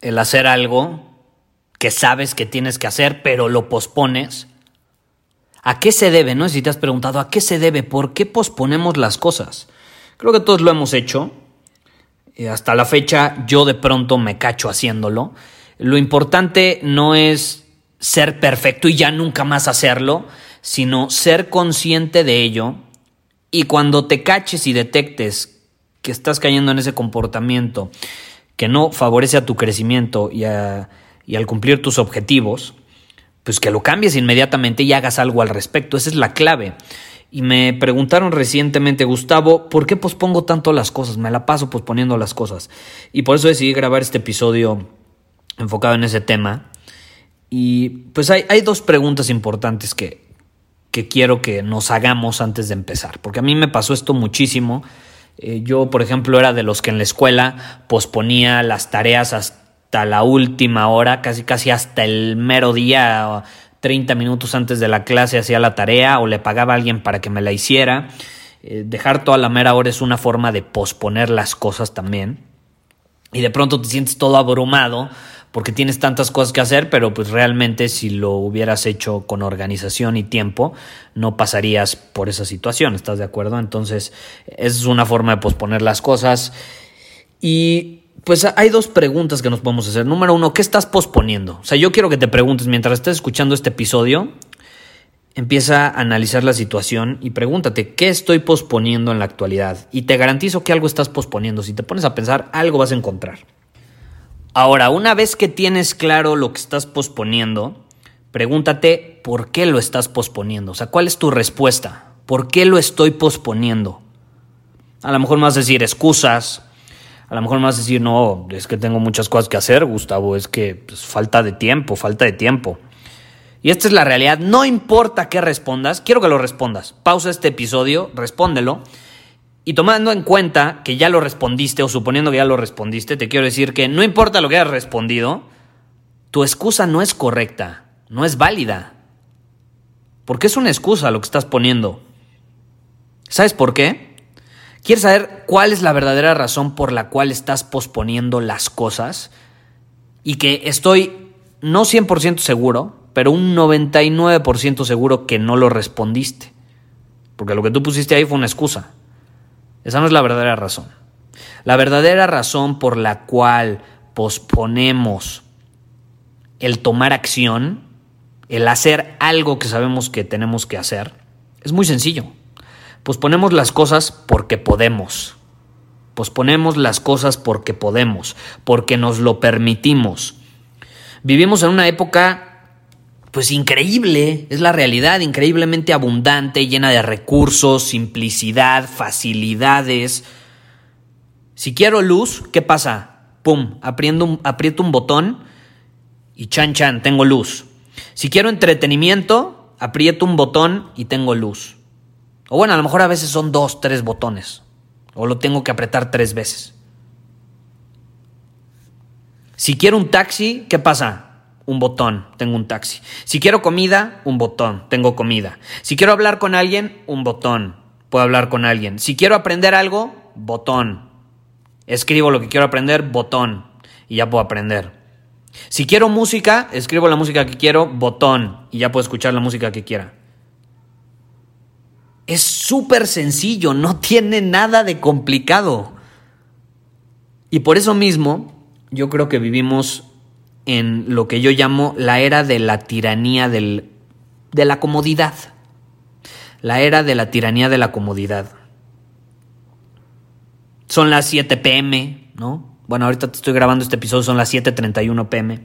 el hacer algo que sabes que tienes que hacer, pero lo pospones? ¿A qué se debe? No si te has preguntado, ¿a qué se debe? ¿Por qué posponemos las cosas? Creo que todos lo hemos hecho. Y hasta la fecha yo de pronto me cacho haciéndolo. Lo importante no es ser perfecto y ya nunca más hacerlo, sino ser consciente de ello y cuando te caches y detectes que estás cayendo en ese comportamiento que no favorece a tu crecimiento y, y al cumplir tus objetivos, pues que lo cambies inmediatamente y hagas algo al respecto. Esa es la clave. Y me preguntaron recientemente, Gustavo, ¿por qué pospongo tanto las cosas? Me la paso posponiendo las cosas. Y por eso decidí grabar este episodio enfocado en ese tema. Y pues hay, hay dos preguntas importantes que, que quiero que nos hagamos antes de empezar. Porque a mí me pasó esto muchísimo. Eh, yo, por ejemplo, era de los que en la escuela posponía las tareas hasta la última hora, casi casi hasta el mero día 30 minutos antes de la clase hacía la tarea o le pagaba a alguien para que me la hiciera. Eh, dejar toda la mera hora es una forma de posponer las cosas también. Y de pronto te sientes todo abrumado porque tienes tantas cosas que hacer, pero pues realmente si lo hubieras hecho con organización y tiempo, no pasarías por esa situación, ¿estás de acuerdo? Entonces, es una forma de posponer las cosas. Y pues hay dos preguntas que nos podemos hacer. Número uno, ¿qué estás posponiendo? O sea, yo quiero que te preguntes mientras estés escuchando este episodio, empieza a analizar la situación y pregúntate, ¿qué estoy posponiendo en la actualidad? Y te garantizo que algo estás posponiendo. Si te pones a pensar, algo vas a encontrar. Ahora, una vez que tienes claro lo que estás posponiendo, pregúntate, ¿por qué lo estás posponiendo? O sea, ¿cuál es tu respuesta? ¿Por qué lo estoy posponiendo? A lo mejor a decir excusas, a lo mejor a decir, no, es que tengo muchas cosas que hacer, Gustavo, es que pues, falta de tiempo, falta de tiempo. Y esta es la realidad, no importa qué respondas, quiero que lo respondas. Pausa este episodio, respóndelo. Y tomando en cuenta que ya lo respondiste o suponiendo que ya lo respondiste, te quiero decir que no importa lo que hayas respondido, tu excusa no es correcta, no es válida. Porque es una excusa lo que estás poniendo. ¿Sabes por qué? ¿Quieres saber cuál es la verdadera razón por la cual estás posponiendo las cosas? Y que estoy no 100% seguro, pero un 99% seguro que no lo respondiste. Porque lo que tú pusiste ahí fue una excusa. Esa no es la verdadera razón. La verdadera razón por la cual posponemos el tomar acción, el hacer algo que sabemos que tenemos que hacer, es muy sencillo. Posponemos las cosas porque podemos. Posponemos las cosas porque podemos, porque nos lo permitimos. Vivimos en una época pues increíble, es la realidad, increíblemente abundante, llena de recursos, simplicidad, facilidades. Si quiero luz, ¿qué pasa? Pum, aprieto un, botón y chan chan, tengo luz. Si quiero entretenimiento, aprieto un botón y tengo luz. O bueno, a lo mejor a veces son dos, tres botones. O lo tengo que apretar tres veces. Si quiero un taxi, ¿qué pasa? Un botón, tengo un taxi. Si quiero comida, un botón, tengo comida. Si quiero hablar con alguien, un botón, puedo hablar con alguien. Si quiero aprender algo, botón. Escribo lo que quiero aprender, botón, y ya puedo aprender. Si quiero música, escribo la música que quiero, botón, y ya puedo escuchar la música que quiera. Es súper sencillo, no tiene nada de complicado. Y por eso mismo, yo creo que vivimos en lo que yo llamo la era de la tiranía del, de la comodidad. La era de la tiranía de la comodidad. Son las 7 pm, ¿no? Bueno, ahorita te estoy grabando este episodio, son las 7.31 pm.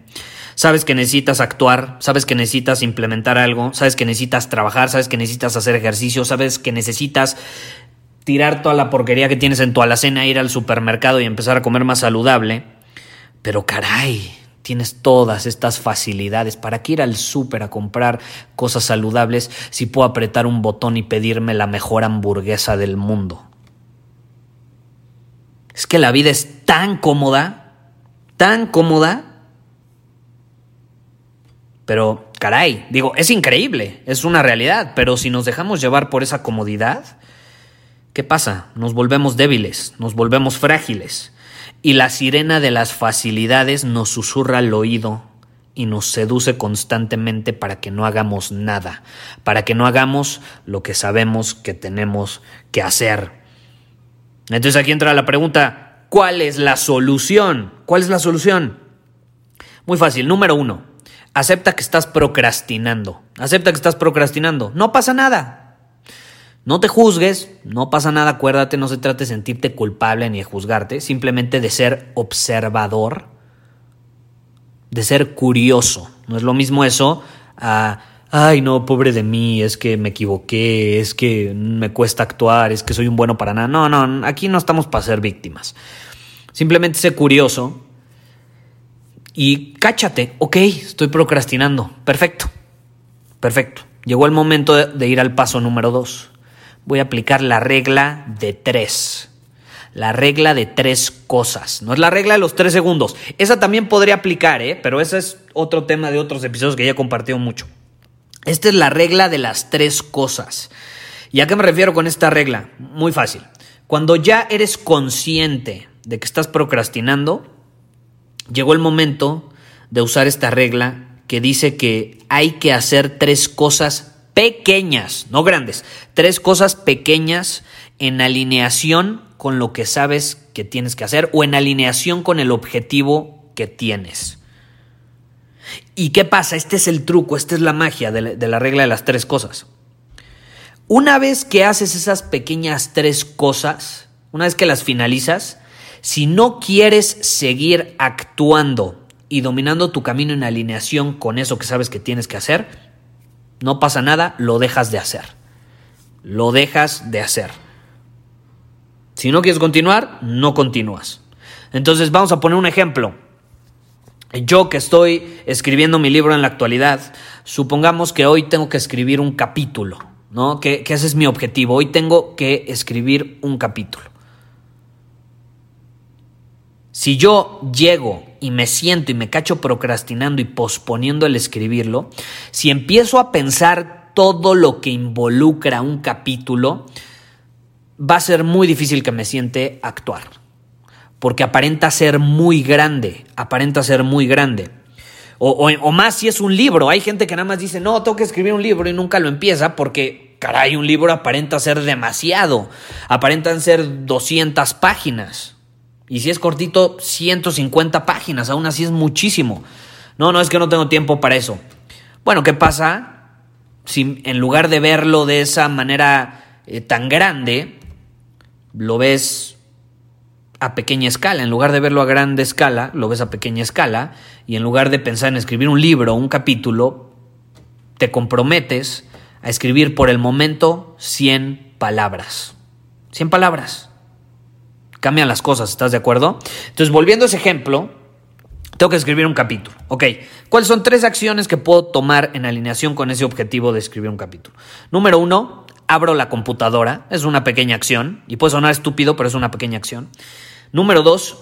Sabes que necesitas actuar, sabes que necesitas implementar algo, sabes que necesitas trabajar, sabes que necesitas hacer ejercicio, sabes que necesitas tirar toda la porquería que tienes en tu alacena, ir al supermercado y empezar a comer más saludable. Pero caray, tienes todas estas facilidades. ¿Para qué ir al súper a comprar cosas saludables si puedo apretar un botón y pedirme la mejor hamburguesa del mundo? Es que la vida es tan cómoda, tan cómoda. Pero, caray, digo, es increíble, es una realidad, pero si nos dejamos llevar por esa comodidad, ¿qué pasa? Nos volvemos débiles, nos volvemos frágiles y la sirena de las facilidades nos susurra al oído y nos seduce constantemente para que no hagamos nada, para que no hagamos lo que sabemos que tenemos que hacer. Entonces aquí entra la pregunta, ¿cuál es la solución? ¿Cuál es la solución? Muy fácil, número uno, acepta que estás procrastinando, acepta que estás procrastinando, no pasa nada, no te juzgues, no pasa nada, acuérdate, no se trata de sentirte culpable ni de juzgarte, simplemente de ser observador, de ser curioso. No es lo mismo eso a, ay no, pobre de mí, es que me equivoqué, es que me cuesta actuar, es que soy un bueno para nada. No, no, aquí no estamos para ser víctimas. Simplemente sé curioso y cáchate, ok, estoy procrastinando, perfecto, perfecto. Llegó el momento de ir al paso número dos voy a aplicar la regla de tres. La regla de tres cosas. No es la regla de los tres segundos. Esa también podría aplicar, ¿eh? pero ese es otro tema de otros episodios que ya he compartido mucho. Esta es la regla de las tres cosas. ¿Y a qué me refiero con esta regla? Muy fácil. Cuando ya eres consciente de que estás procrastinando, llegó el momento de usar esta regla que dice que hay que hacer tres cosas pequeñas, no grandes, tres cosas pequeñas en alineación con lo que sabes que tienes que hacer o en alineación con el objetivo que tienes. ¿Y qué pasa? Este es el truco, esta es la magia de la, regla de las tres cosas. Una vez que haces esas pequeñas tres cosas, una vez que las finalizas, si no quieres seguir actuando y dominando tu camino en alineación con eso que sabes que tienes que hacer, no pasa nada, lo dejas de hacer. Lo dejas de hacer. Si no quieres continuar, no continúas. Entonces vamos a poner un ejemplo. Yo que estoy escribiendo mi libro en la actualidad, supongamos que hoy tengo que escribir un capítulo, ¿no? Que, que ese es mi objetivo. Hoy tengo que escribir un capítulo. Si yo llego y me siento y me cacho procrastinando y posponiendo el escribirlo, si empiezo a pensar todo lo que involucra un capítulo, va a ser muy difícil que me siente actuar. Porque aparenta ser muy grande, aparenta ser muy grande. O, o, más si es un libro. Hay gente que nada más dice, no, tengo que escribir un libro y nunca lo empieza porque, caray, un libro aparenta ser demasiado. Aparentan ser 200 páginas. Y si es cortito, 150 páginas, aún así es muchísimo. No, no es que no tengo tiempo para eso. Bueno, ¿qué pasa si en lugar de verlo de esa manera eh, tan grande, lo ves a pequeña escala? En lugar de verlo a grande escala, lo ves a pequeña escala, y en lugar de pensar en escribir un libro un capítulo, te comprometes a escribir por el momento 100 palabras. 100 palabras cambian las cosas, ¿estás de acuerdo? Entonces, volviendo a ese ejemplo, tengo que escribir un capítulo. Ok, ¿cuáles son tres acciones que puedo tomar en alineación con ese objetivo de escribir un capítulo? Número uno, abro la computadora, es una pequeña acción, y puede sonar estúpido, pero es una pequeña acción. Número dos,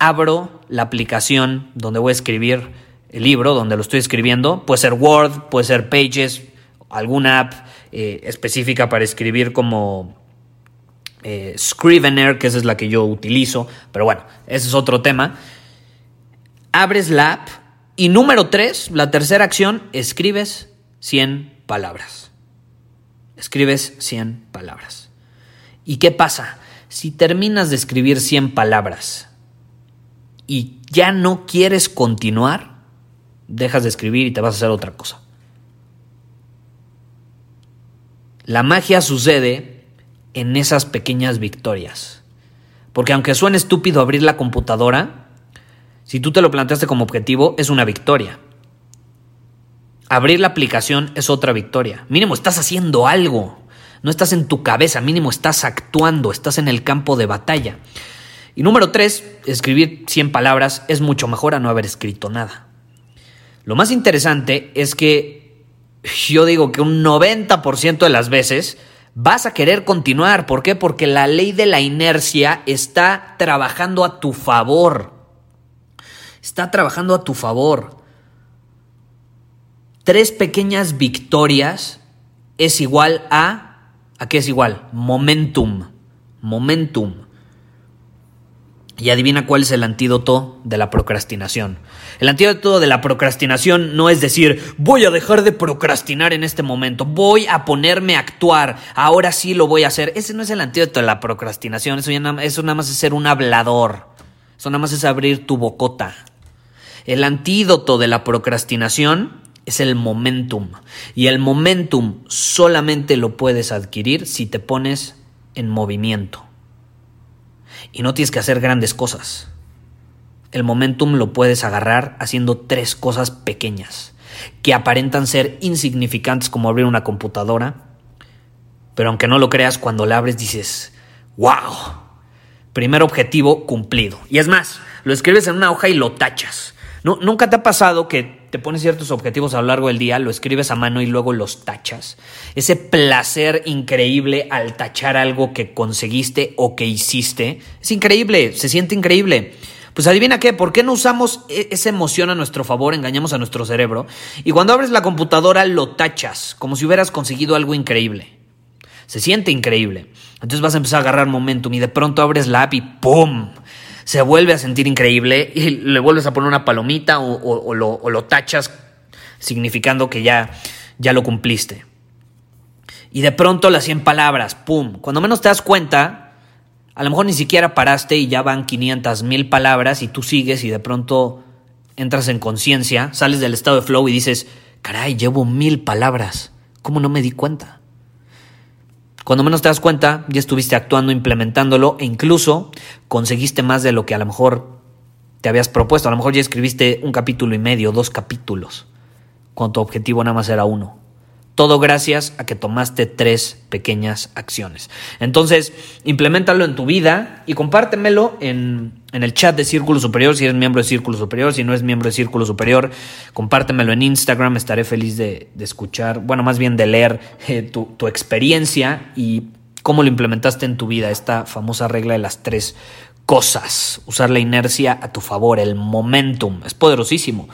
abro la aplicación donde voy a escribir el libro, donde lo estoy escribiendo, puede ser Word, puede ser Pages, alguna app eh, específica para escribir como eh, Scrivener, que esa es la que yo utilizo, pero bueno, ese es otro tema. Abres la app y número tres, la tercera acción, escribes 100 palabras. Escribes 100 palabras. ¿Y qué pasa? Si terminas de escribir 100 palabras y ya no quieres continuar, dejas de escribir y te vas a hacer otra cosa. La magia sucede en esas pequeñas victorias. Porque aunque suene estúpido abrir la computadora, si tú te lo planteaste como objetivo, es una victoria. Abrir la aplicación es otra victoria. Mínimo estás haciendo algo. No estás en tu cabeza, mínimo estás actuando, estás en el campo de batalla. Y número tres, escribir 100 palabras es mucho mejor a no haber escrito nada. Lo más interesante es que yo digo que un 90% de las veces vas a querer continuar. ¿Por qué? Porque la ley de la inercia está trabajando a tu favor. Está trabajando a tu favor. Tres pequeñas victorias es igual a ¿A qué es igual? Momentum. Momentum. Y adivina cuál es el antídoto de la procrastinación. El antídoto de la procrastinación no es decir, voy a dejar de procrastinar en este momento, voy a ponerme a actuar, ahora sí lo voy a hacer. Ese no es el antídoto de la procrastinación, eso, eso nada más es ser un hablador, eso nada más es abrir tu bocota. El antídoto de la procrastinación es el momentum. Y el momentum solamente lo puedes adquirir si te pones en movimiento. Y no tienes que hacer grandes cosas. El momentum lo puedes agarrar haciendo tres cosas pequeñas, que aparentan ser insignificantes como abrir una computadora, pero aunque no lo creas, cuando la abres dices, wow, primer objetivo cumplido. Y es más, lo escribes en una hoja y lo tachas. ¿No, ¿Nunca te ha pasado que te pones ciertos objetivos a lo largo del día, lo escribes a mano y luego los tachas. Ese placer increíble al tachar algo que conseguiste o que hiciste, es increíble, se siente increíble. Pues adivina qué, ¿por qué no usamos e-, esa emoción a nuestro favor, engañamos a nuestro cerebro? Y cuando abres la computadora lo tachas, como si hubieras conseguido algo increíble. Se siente increíble. Entonces vas a empezar a agarrar momentum y de pronto abres la app y ¡pum! Se vuelve a sentir increíble y le vuelves a poner una palomita o, lo, tachas significando que ya, ya lo cumpliste. Y de pronto las 100 palabras, ¡pum! Cuando menos te das cuenta, a lo mejor ni siquiera paraste y ya van 500 mil palabras y tú sigues y de pronto entras en conciencia, sales del estado de flow y dices, caray, llevo mil palabras, ¿cómo no me di cuenta? Cuando menos te das cuenta, ya estuviste actuando, implementándolo e incluso conseguiste más de lo que a lo mejor te habías propuesto. A lo mejor ya escribiste un capítulo y medio, dos capítulos, cuando tu objetivo nada más era uno. Todo gracias a que tomaste tres pequeñas acciones. Entonces, implementalo en tu vida y compártemelo en, el chat de Círculo Superior si eres miembro de Círculo Superior. Si no es miembro de Círculo Superior, compártemelo en Instagram. Estaré feliz de, escuchar, bueno, más bien de leer eh, tu, tu experiencia y cómo lo implementaste en tu vida. Esta famosa regla de las tres cosas. Usar la inercia a tu favor, el momentum. Es poderosísimo.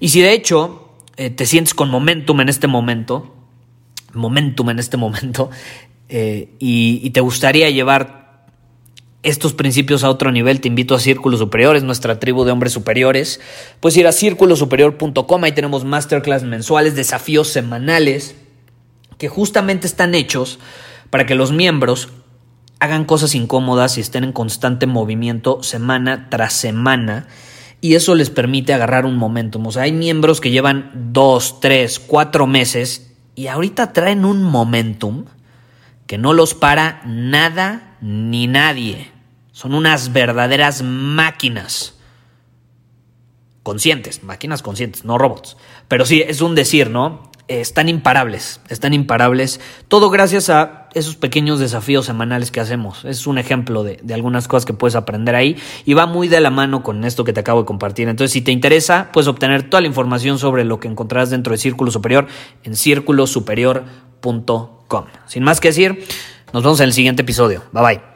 Y si de hecho eh, te sientes con momentum en este momento, momentum en este momento eh, y, te gustaría llevar estos principios a otro nivel, te invito a Círculos Superiores, nuestra tribu de hombres superiores. Puedes ir a círculosuperior.com, ahí tenemos masterclass mensuales, desafíos semanales, que justamente están hechos para que los miembros hagan cosas incómodas y estén en constante movimiento semana tras semana. Y eso les permite agarrar un momentum. O sea, hay miembros que llevan dos, tres, cuatro meses y ahorita traen un momentum que no los para nada ni nadie. Son unas verdaderas máquinas. Conscientes, máquinas conscientes, no robots. Pero sí, es un decir, ¿no? están imparables, están imparables. Todo gracias a esos pequeños desafíos semanales que hacemos. Es un ejemplo de, algunas cosas que puedes aprender ahí y va muy de la mano con esto que te acabo de compartir. Entonces, si te interesa, puedes obtener toda la información sobre lo que encontrarás dentro de Círculo Superior en círculosuperior.com. Sin más que decir, nos vemos en el siguiente episodio. Bye bye.